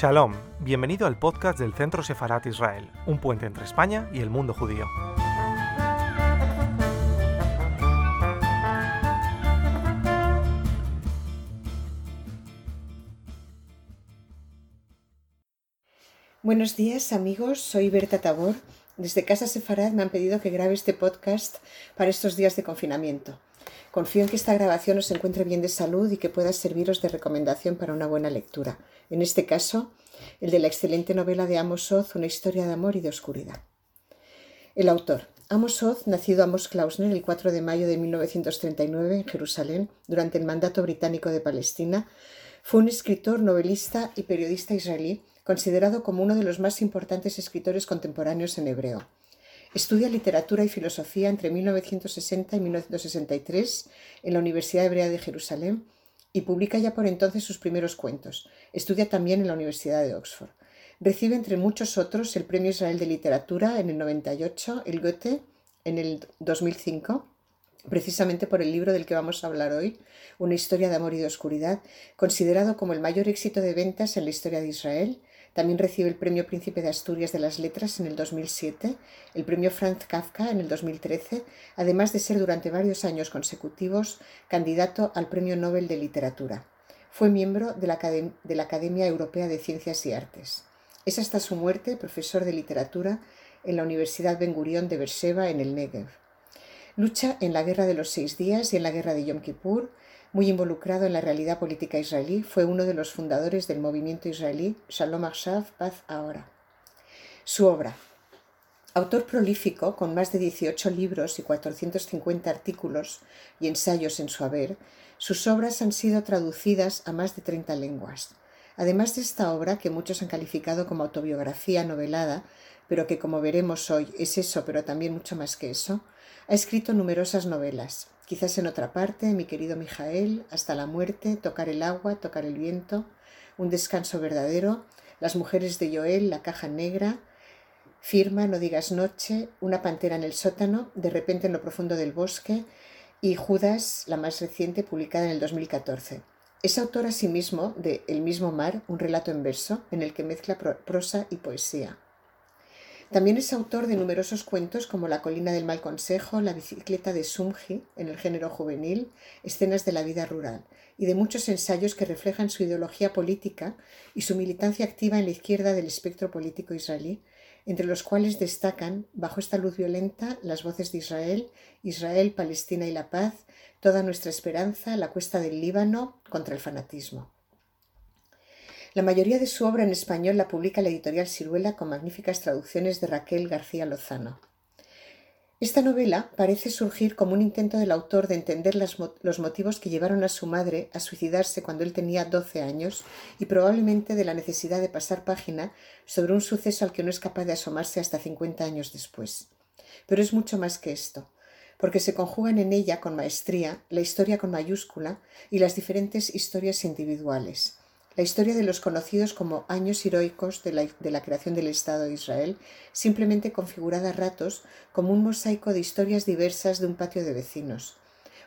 Shalom, bienvenido al podcast del Centro Sefarat Israel, un puente entre España y el mundo judío. Buenos días amigos, soy Berta Tabor. Desde Casa Sefarad me han pedido que grabe este podcast para estos días de confinamiento. Confío en que esta grabación os encuentre bien de salud y que pueda serviros de recomendación para una buena lectura. En este caso, el de la excelente novela de Amos Oz, Una historia de amor y de oscuridad. El autor. Amos Oz, nacido Amos Klausner el 4 de mayo de 1939 en Jerusalén, durante el mandato británico de Palestina, fue un escritor, novelista y periodista israelí considerado como uno de los más importantes escritores contemporáneos en hebreo. Estudia literatura y filosofía entre 1960 y 1963 en la Universidad Hebrea de Jerusalén y publica ya por entonces sus primeros cuentos. Estudia también en la Universidad de Oxford. Recibe, entre muchos otros, el Premio Israel de Literatura en el 98, el Goethe en el 2005, precisamente por el libro del que vamos a hablar hoy, Una historia de amor y de oscuridad, considerado como el mayor éxito de ventas en la historia de Israel también recibe el Premio Príncipe de Asturias de las Letras en el 2007, el Premio Franz Kafka en el 2013, además de ser durante varios años consecutivos candidato al Premio Nobel de Literatura. Fue miembro de la, de la Academia Europea de Ciencias y Artes. Es hasta su muerte profesor de literatura en la Universidad Ben Gurión de Beersheba en el Negev. Lucha en la Guerra de los Seis Días y en la Guerra de Yom Kippur, muy involucrado en la realidad política israelí, fue uno de los fundadores del movimiento israelí Shalom Arshav, Paz Ahora. Su obra. Autor prolífico, con más de 18 libros y 450 artículos y ensayos en su haber, sus obras han sido traducidas a más de 30 lenguas. Además de esta obra, que muchos han calificado como autobiografía novelada, pero que como veremos hoy es eso, pero también mucho más que eso, ha escrito numerosas novelas, Quizás en otra parte, mi querido Mijael, hasta la muerte, tocar el agua, tocar el viento, un descanso verdadero, las mujeres de Joel, la caja negra, firma, no digas noche, una pantera en el sótano, de repente en lo profundo del bosque, y Judas, la más reciente, publicada en el 2014. Es autor asimismo de El mismo mar, un relato en verso, en el que mezcla prosa y poesía. También es autor de numerosos cuentos como La colina del mal consejo, La bicicleta de Sumji en el género juvenil, Escenas de la vida rural, y de muchos ensayos que reflejan su ideología política y su militancia activa en la izquierda del espectro político israelí, entre los cuales destacan, bajo esta luz violenta, las voces de Israel, Israel, Palestina y la paz, toda nuestra esperanza, la cuesta del Líbano contra el fanatismo. La mayoría de su obra en español la publica la editorial Ciruela con magníficas traducciones de Raquel García Lozano. Esta novela parece surgir como un intento del autor de entender los motivos que llevaron a su madre a suicidarse cuando él tenía 12 años y probablemente de la necesidad de pasar página sobre un suceso al que no es capaz de asomarse hasta 50 años después. Pero es mucho más que esto, porque se conjugan en ella con maestría la historia con mayúscula y las diferentes historias individuales la historia de los conocidos como años heroicos de la, creación del Estado de Israel, simplemente configurada a ratos como un mosaico de historias diversas de un patio de vecinos.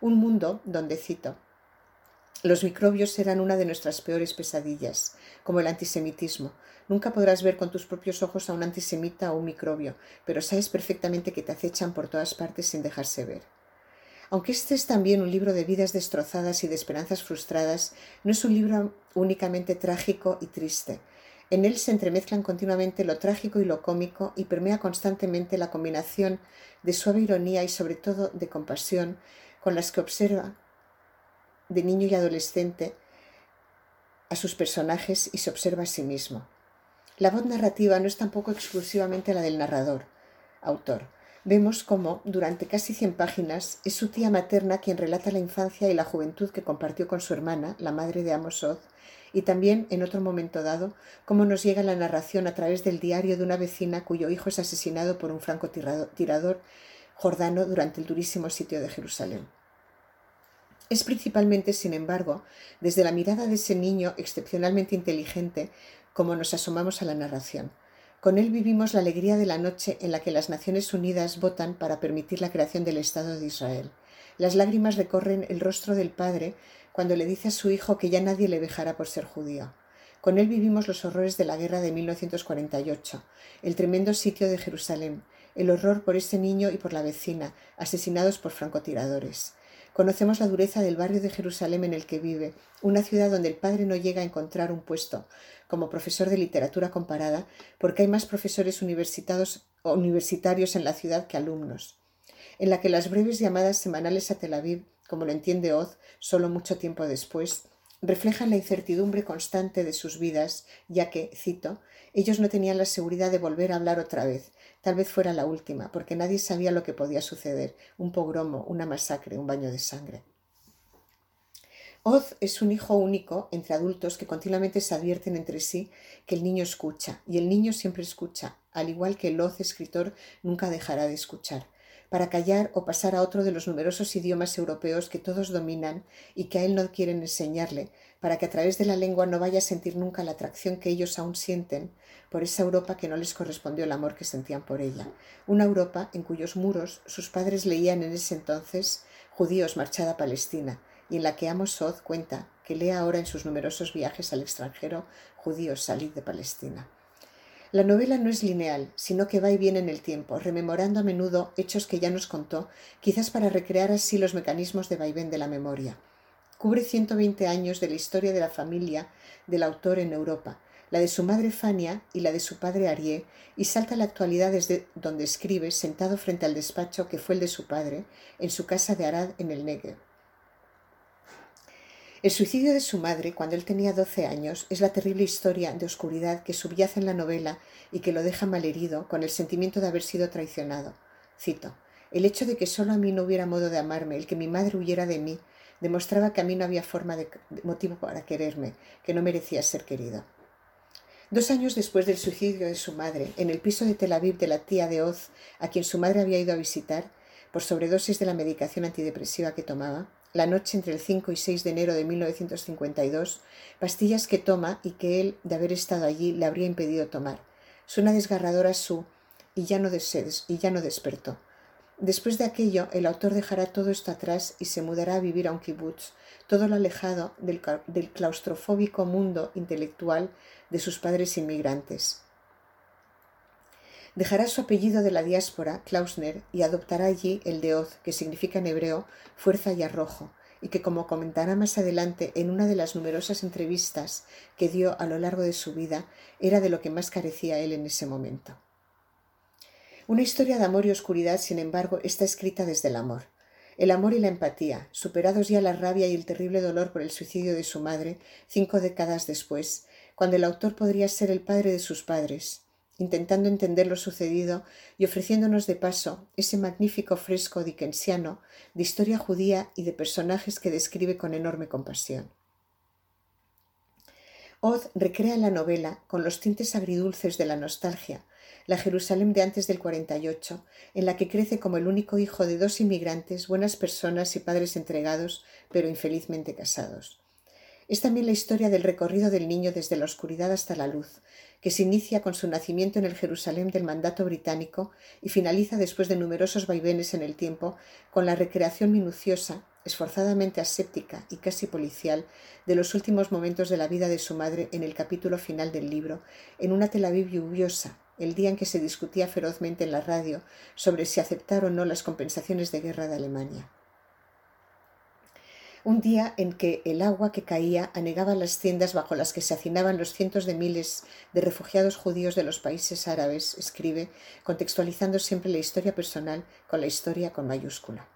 Un mundo donde, cito, los microbios serán una de nuestras peores pesadillas, como el antisemitismo. Nunca podrás ver con tus propios ojos a un antisemita o un microbio, pero sabes perfectamente que te acechan por todas partes sin dejarse ver. Aunque este es también un libro de vidas destrozadas y de esperanzas frustradas, no es un libro únicamente trágico y triste. En él se entremezclan continuamente lo trágico y lo cómico y permea constantemente la combinación de suave ironía y sobre todo de compasión con las que observa de niño y adolescente a sus personajes y se observa a sí mismo. La voz narrativa no es tampoco exclusivamente la del narrador, autor vemos cómo, durante casi 100 páginas, es su tía materna quien relata la infancia y la juventud que compartió con su hermana, la madre de Amos Oz, y también, en otro momento dado, cómo nos llega la narración a través del diario de una vecina cuyo hijo es asesinado por un francotirador jordano durante el durísimo sitio de Jerusalén. Es principalmente, sin embargo, desde la mirada de ese niño excepcionalmente inteligente como nos asomamos a la narración. Con él vivimos la alegría de la noche en la que las Naciones Unidas votan para permitir la creación del Estado de Israel. Las lágrimas recorren el rostro del padre cuando le dice a su hijo que ya nadie le dejará por ser judío. Con él vivimos los horrores de la guerra de 1948, el tremendo sitio de Jerusalén, el horror por ese niño y por la vecina, asesinados por francotiradores. Conocemos la dureza del barrio de Jerusalén en el que vive, una ciudad donde el padre no llega a encontrar un puesto como profesor de literatura comparada, porque hay más profesores universitarios en la ciudad que alumnos, en la que las breves llamadas semanales a Tel Aviv, como lo entiende Oz, solo mucho tiempo después, reflejan la incertidumbre constante de sus vidas, ya que, cito, ellos no tenían la seguridad de volver a hablar otra vez, tal vez fuera la última, porque nadie sabía lo que podía suceder, un pogromo, una masacre, un baño de sangre. Oz es un hijo único entre adultos que continuamente se advierten entre sí que el niño escucha, y el niño siempre escucha, al igual que el Oz escritor nunca dejará de escuchar para callar o pasar a otro de los numerosos idiomas europeos que todos dominan y que a él no quieren enseñarle, para que a través de la lengua no vaya a sentir nunca la atracción que ellos aún sienten por esa Europa que no les correspondió el amor que sentían por ella. Una Europa en cuyos muros sus padres leían en ese entonces judíos marchada a Palestina, y en la que Amos Oz cuenta que lee ahora en sus numerosos viajes al extranjero judíos salid de Palestina. La novela no es lineal, sino que va y viene en el tiempo, rememorando a menudo hechos que ya nos contó, quizás para recrear así los mecanismos de vaivén de la memoria. Cubre 120 años de la historia de la familia del autor en Europa, la de su madre Fania y la de su padre Arié, y salta a la actualidad desde donde escribe, sentado frente al despacho que fue el de su padre, en su casa de Arad en el Negev. El suicidio de su madre, cuando él tenía doce años, es la terrible historia de oscuridad que subyace en la novela y que lo deja malherido con el sentimiento de haber sido traicionado. Cito: El hecho de que solo a mí no hubiera modo de amarme, el que mi madre huyera de mí, demostraba que a mí no había forma de, motivo para quererme, que no merecía ser querido. Dos años después del suicidio de su madre, en el piso de Tel Aviv de la tía de Oz, a quien su madre había ido a visitar, por sobredosis de la medicación antidepresiva que tomaba, la noche entre el 5 y 6 de enero de 1952, pastillas que toma y que él, de haber estado allí, le habría impedido tomar. Suena desgarradora su y ya no, y ya no despertó. Después de aquello, el autor dejará todo esto atrás y se mudará a vivir a un kibutz, todo lo alejado del, claustrofóbico mundo intelectual de sus padres inmigrantes. Dejará su apellido de la diáspora, Klausner, y adoptará allí el de Oz, que significa en hebreo fuerza y arrojo, y que, como comentará más adelante en una de las numerosas entrevistas que dio a lo largo de su vida, era de lo que más carecía él en ese momento. Una historia de amor y oscuridad, sin embargo, está escrita desde el amor. El amor y la empatía, superados ya la rabia y el terrible dolor por el suicidio de su madre, cinco décadas después, cuando el autor podría ser el padre de sus padres, intentando entender lo sucedido y ofreciéndonos de paso ese magnífico fresco dickensiano de historia judía y de personajes que describe con enorme compasión. Oz recrea la novela con los tintes agridulces de la nostalgia, la Jerusalén de antes del 48, en la que crece como el único hijo de dos inmigrantes, buenas personas y padres entregados, pero infelizmente casados. Es también la historia del recorrido del niño desde la oscuridad hasta la luz, que se inicia con su nacimiento en el Jerusalén del mandato británico y finaliza después de numerosos vaivenes en el tiempo con la recreación minuciosa, esforzadamente aséptica y casi policial de los últimos momentos de la vida de su madre en el capítulo final del libro, en una Tel Aviv lluviosa, el día en que se discutía ferozmente en la radio sobre si aceptar o no las compensaciones de guerra de Alemania un día en que el agua que caía anegaba las tiendas bajo las que se hacinaban los cientos de miles de refugiados judíos de los países árabes, escribe, contextualizando siempre la historia personal con la historia con mayúscula.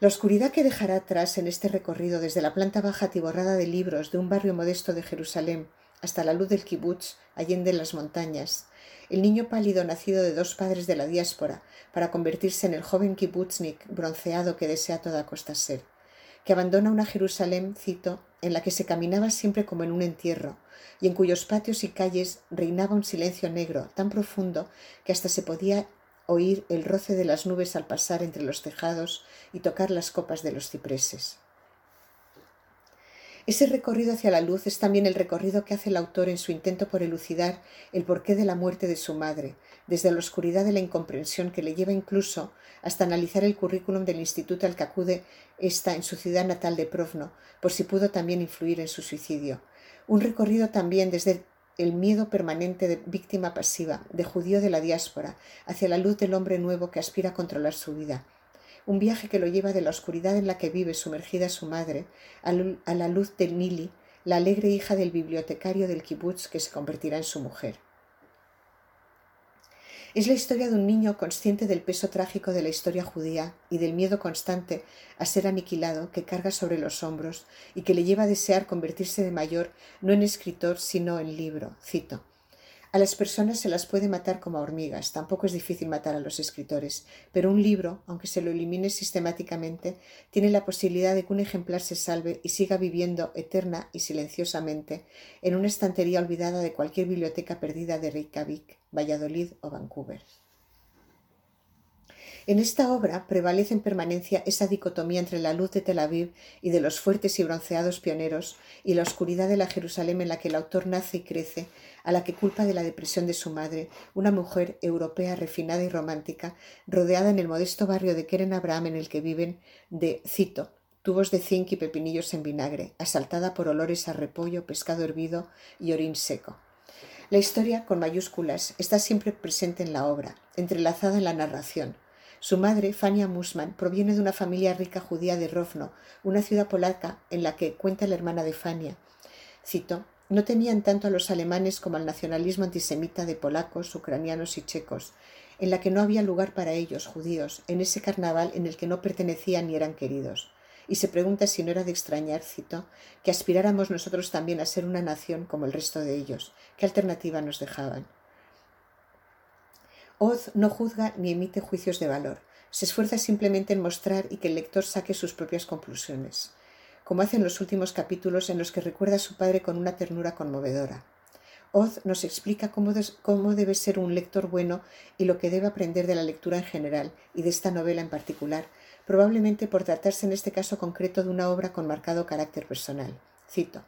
La oscuridad que dejará atrás en este recorrido desde la planta baja atiborrada de libros de un barrio modesto de Jerusalén hasta la luz del kibutz, allende las montañas, el niño pálido nacido de dos padres de la diáspora para convertirse en el joven kibutznik bronceado que desea a toda costa ser que abandona una Jerusalén, cito, en la que se caminaba siempre como en un entierro, y en cuyos patios y calles reinaba un silencio negro tan profundo que hasta se podía oír el roce de las nubes al pasar entre los tejados y tocar las copas de los cipreses. Ese recorrido hacia la luz es también el recorrido que hace el autor en su intento por elucidar el porqué de la muerte de su madre, desde la oscuridad de la incomprensión que le lleva incluso hasta analizar el currículum del instituto al que acude esta en su ciudad natal de Provno, por si pudo también influir en su suicidio. Un recorrido también desde el miedo permanente de víctima pasiva, de judío de la diáspora, hacia la luz del hombre nuevo que aspira a controlar su vida. Un viaje que lo lleva de la oscuridad en la que vive sumergida su madre a la luz de Nili, la alegre hija del bibliotecario del kibutz que se convertirá en su mujer. Es la historia de un niño consciente del peso trágico de la historia judía y del miedo constante a ser aniquilado que carga sobre los hombros y que le lleva a desear convertirse de mayor no en escritor sino en libro. Cito. A las personas se las puede matar como a hormigas, tampoco es difícil matar a los escritores, pero un libro, aunque se lo elimine sistemáticamente, tiene la posibilidad de que un ejemplar se salve y siga viviendo eterna y silenciosamente en una estantería olvidada de cualquier biblioteca perdida de Reykjavik, Valladolid o Vancouver. En esta obra prevalece en permanencia esa dicotomía entre la luz de Tel Aviv y de los fuertes y bronceados pioneros y la oscuridad de la Jerusalén en la que el autor nace y crece, a la que culpa de la depresión de su madre, una mujer europea refinada y romántica, rodeada en el modesto barrio de Keren Abraham en el que viven de, cito, tubos de zinc y pepinillos en vinagre, asaltada por olores a repollo, pescado hervido y orín seco. La historia, con mayúsculas, está siempre presente en la obra, entrelazada en la narración, su madre, Fania Musman, proviene de una familia rica judía de Rovno, una ciudad polaca en la que, cuenta la hermana de Fania, cito, no tenían tanto a los alemanes como al nacionalismo antisemita de polacos, ucranianos y checos, en la que no había lugar para ellos, judíos, en ese carnaval en el que no pertenecían ni eran queridos. Y se pregunta si no era de extrañar, cito, que aspiráramos nosotros también a ser una nación como el resto de ellos. ¿Qué alternativa nos dejaban? Oz no juzga ni emite juicios de valor. Se esfuerza simplemente en mostrar y que el lector saque sus propias conclusiones, como hace en los últimos capítulos en los que recuerda a su padre con una ternura conmovedora. Oz nos explica cómo, cómo, debe ser un lector bueno y lo que debe aprender de la lectura en general y de esta novela en particular, probablemente por tratarse en este caso concreto de una obra con marcado carácter personal. Cito.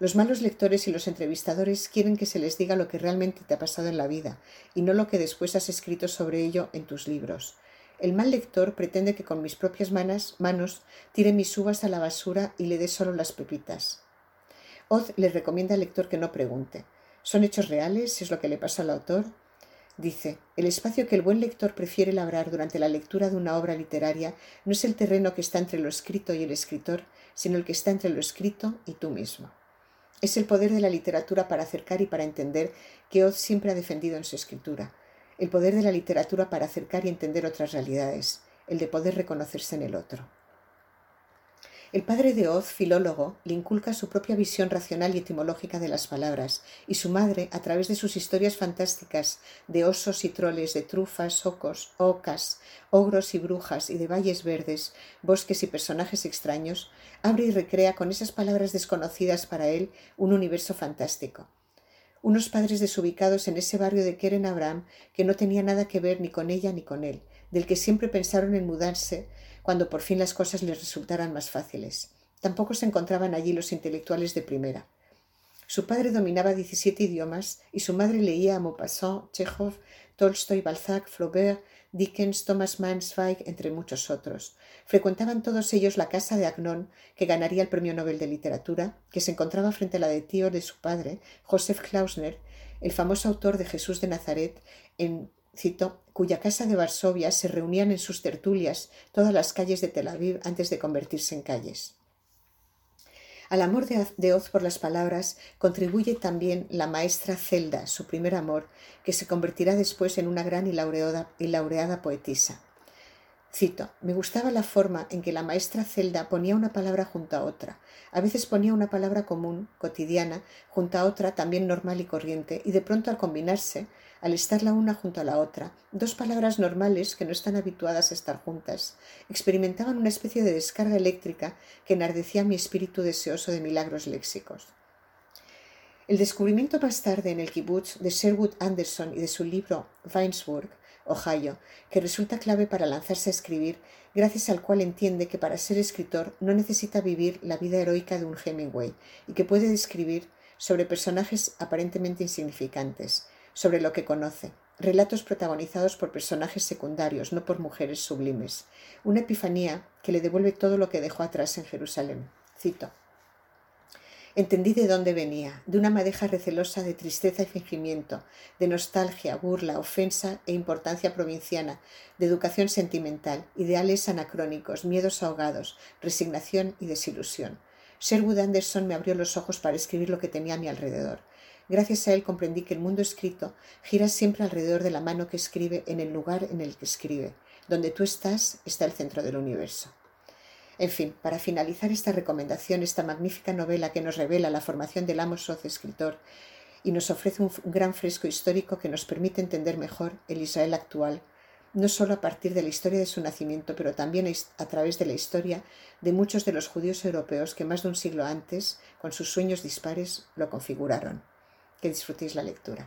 Los malos lectores y los entrevistadores quieren que se les diga lo que realmente te ha pasado en la vida y no lo que después has escrito sobre ello en tus libros. El mal lector pretende que con mis propias manos, tire mis uvas a la basura y le dé solo las pepitas. Oz le recomienda al lector que no pregunte. ¿Son hechos reales? ¿Es lo que le pasa al autor? Dice, el espacio que el buen lector prefiere labrar durante la lectura de una obra literaria no es el terreno que está entre lo escrito y el escritor, sino el que está entre lo escrito y tú mismo. Es el poder de la literatura para acercar y para entender que Oz siempre ha defendido en su escritura. El poder de la literatura para acercar y entender otras realidades. El de poder reconocerse en el otro. El padre de Oz, filólogo, le inculca su propia visión racional y etimológica de las palabras, y su madre, a través de sus historias fantásticas de osos y troles, de trufas, ocos, ocas, ogros y brujas, y de valles verdes, bosques y personajes extraños, abre y recrea con esas palabras desconocidas para él un universo fantástico. Unos padres desubicados en ese barrio de Keren Abraham que no tenía nada que ver ni con ella ni con él, del que siempre pensaron en mudarse cuando por fin las cosas les resultaran más fáciles. Tampoco se encontraban allí los intelectuales de primera. Su padre dominaba 17 idiomas y su madre leía a Maupassant, Chekhov, Tolstoy, Balzac, Flaubert, Dickens, Thomas Mann, Zweig, entre muchos otros. Frecuentaban todos ellos la casa de Agnon, que ganaría el Premio Nobel de Literatura, que se encontraba frente a la de tío de su padre, Joseph Klausner, el famoso autor de Jesús de Nazaret, en cito, cuya casa de Varsovia se reunían en sus tertulias todas las calles de Tel Aviv antes de convertirse en calles. Al amor de Oz por las palabras contribuye también la maestra Zelda, su primer amor, que se convertirá después en una gran y laureada, poetisa. Cito, me gustaba la forma en que la maestra Zelda ponía una palabra junto a otra. A veces ponía una palabra común, cotidiana, junto a otra también normal y corriente, y de pronto al combinarse, al estar la una junto a la otra, dos palabras normales que no están habituadas a estar juntas, experimentaban una especie de descarga eléctrica que enardecía mi espíritu deseoso de milagros léxicos. El descubrimiento más tarde en el kibutz de Sherwood Anderson y de su libro Weinsburg, Ohio, que resulta clave para lanzarse a escribir, gracias al cual entiende que para ser escritor no necesita vivir la vida heroica de un Hemingway y que puede describir sobre personajes aparentemente insignificantes, sobre lo que conoce, relatos protagonizados por personajes secundarios, no por mujeres sublimes, una epifanía que le devuelve todo lo que dejó atrás en Jerusalén. Cito. Entendí de dónde venía, de una madeja recelosa de tristeza y fingimiento, de nostalgia, burla, ofensa e importancia provinciana, de educación sentimental, ideales anacrónicos, miedos ahogados, resignación y desilusión. Sherwood Anderson me abrió los ojos para escribir lo que tenía a mi alrededor. Gracias a él comprendí que el mundo escrito gira siempre alrededor de la mano que escribe en el lugar en el que escribe. Donde tú estás está el centro del universo. En fin, para finalizar esta recomendación, esta magnífica novela que nos revela la formación del amo socio escritor y nos ofrece un gran fresco histórico que nos permite entender mejor el Israel actual, no solo a partir de la historia de su nacimiento, pero también a través de la historia de muchos de los judíos europeos que más de un siglo antes, con sus sueños dispares, lo configuraron. Que disfrutéis la lectura.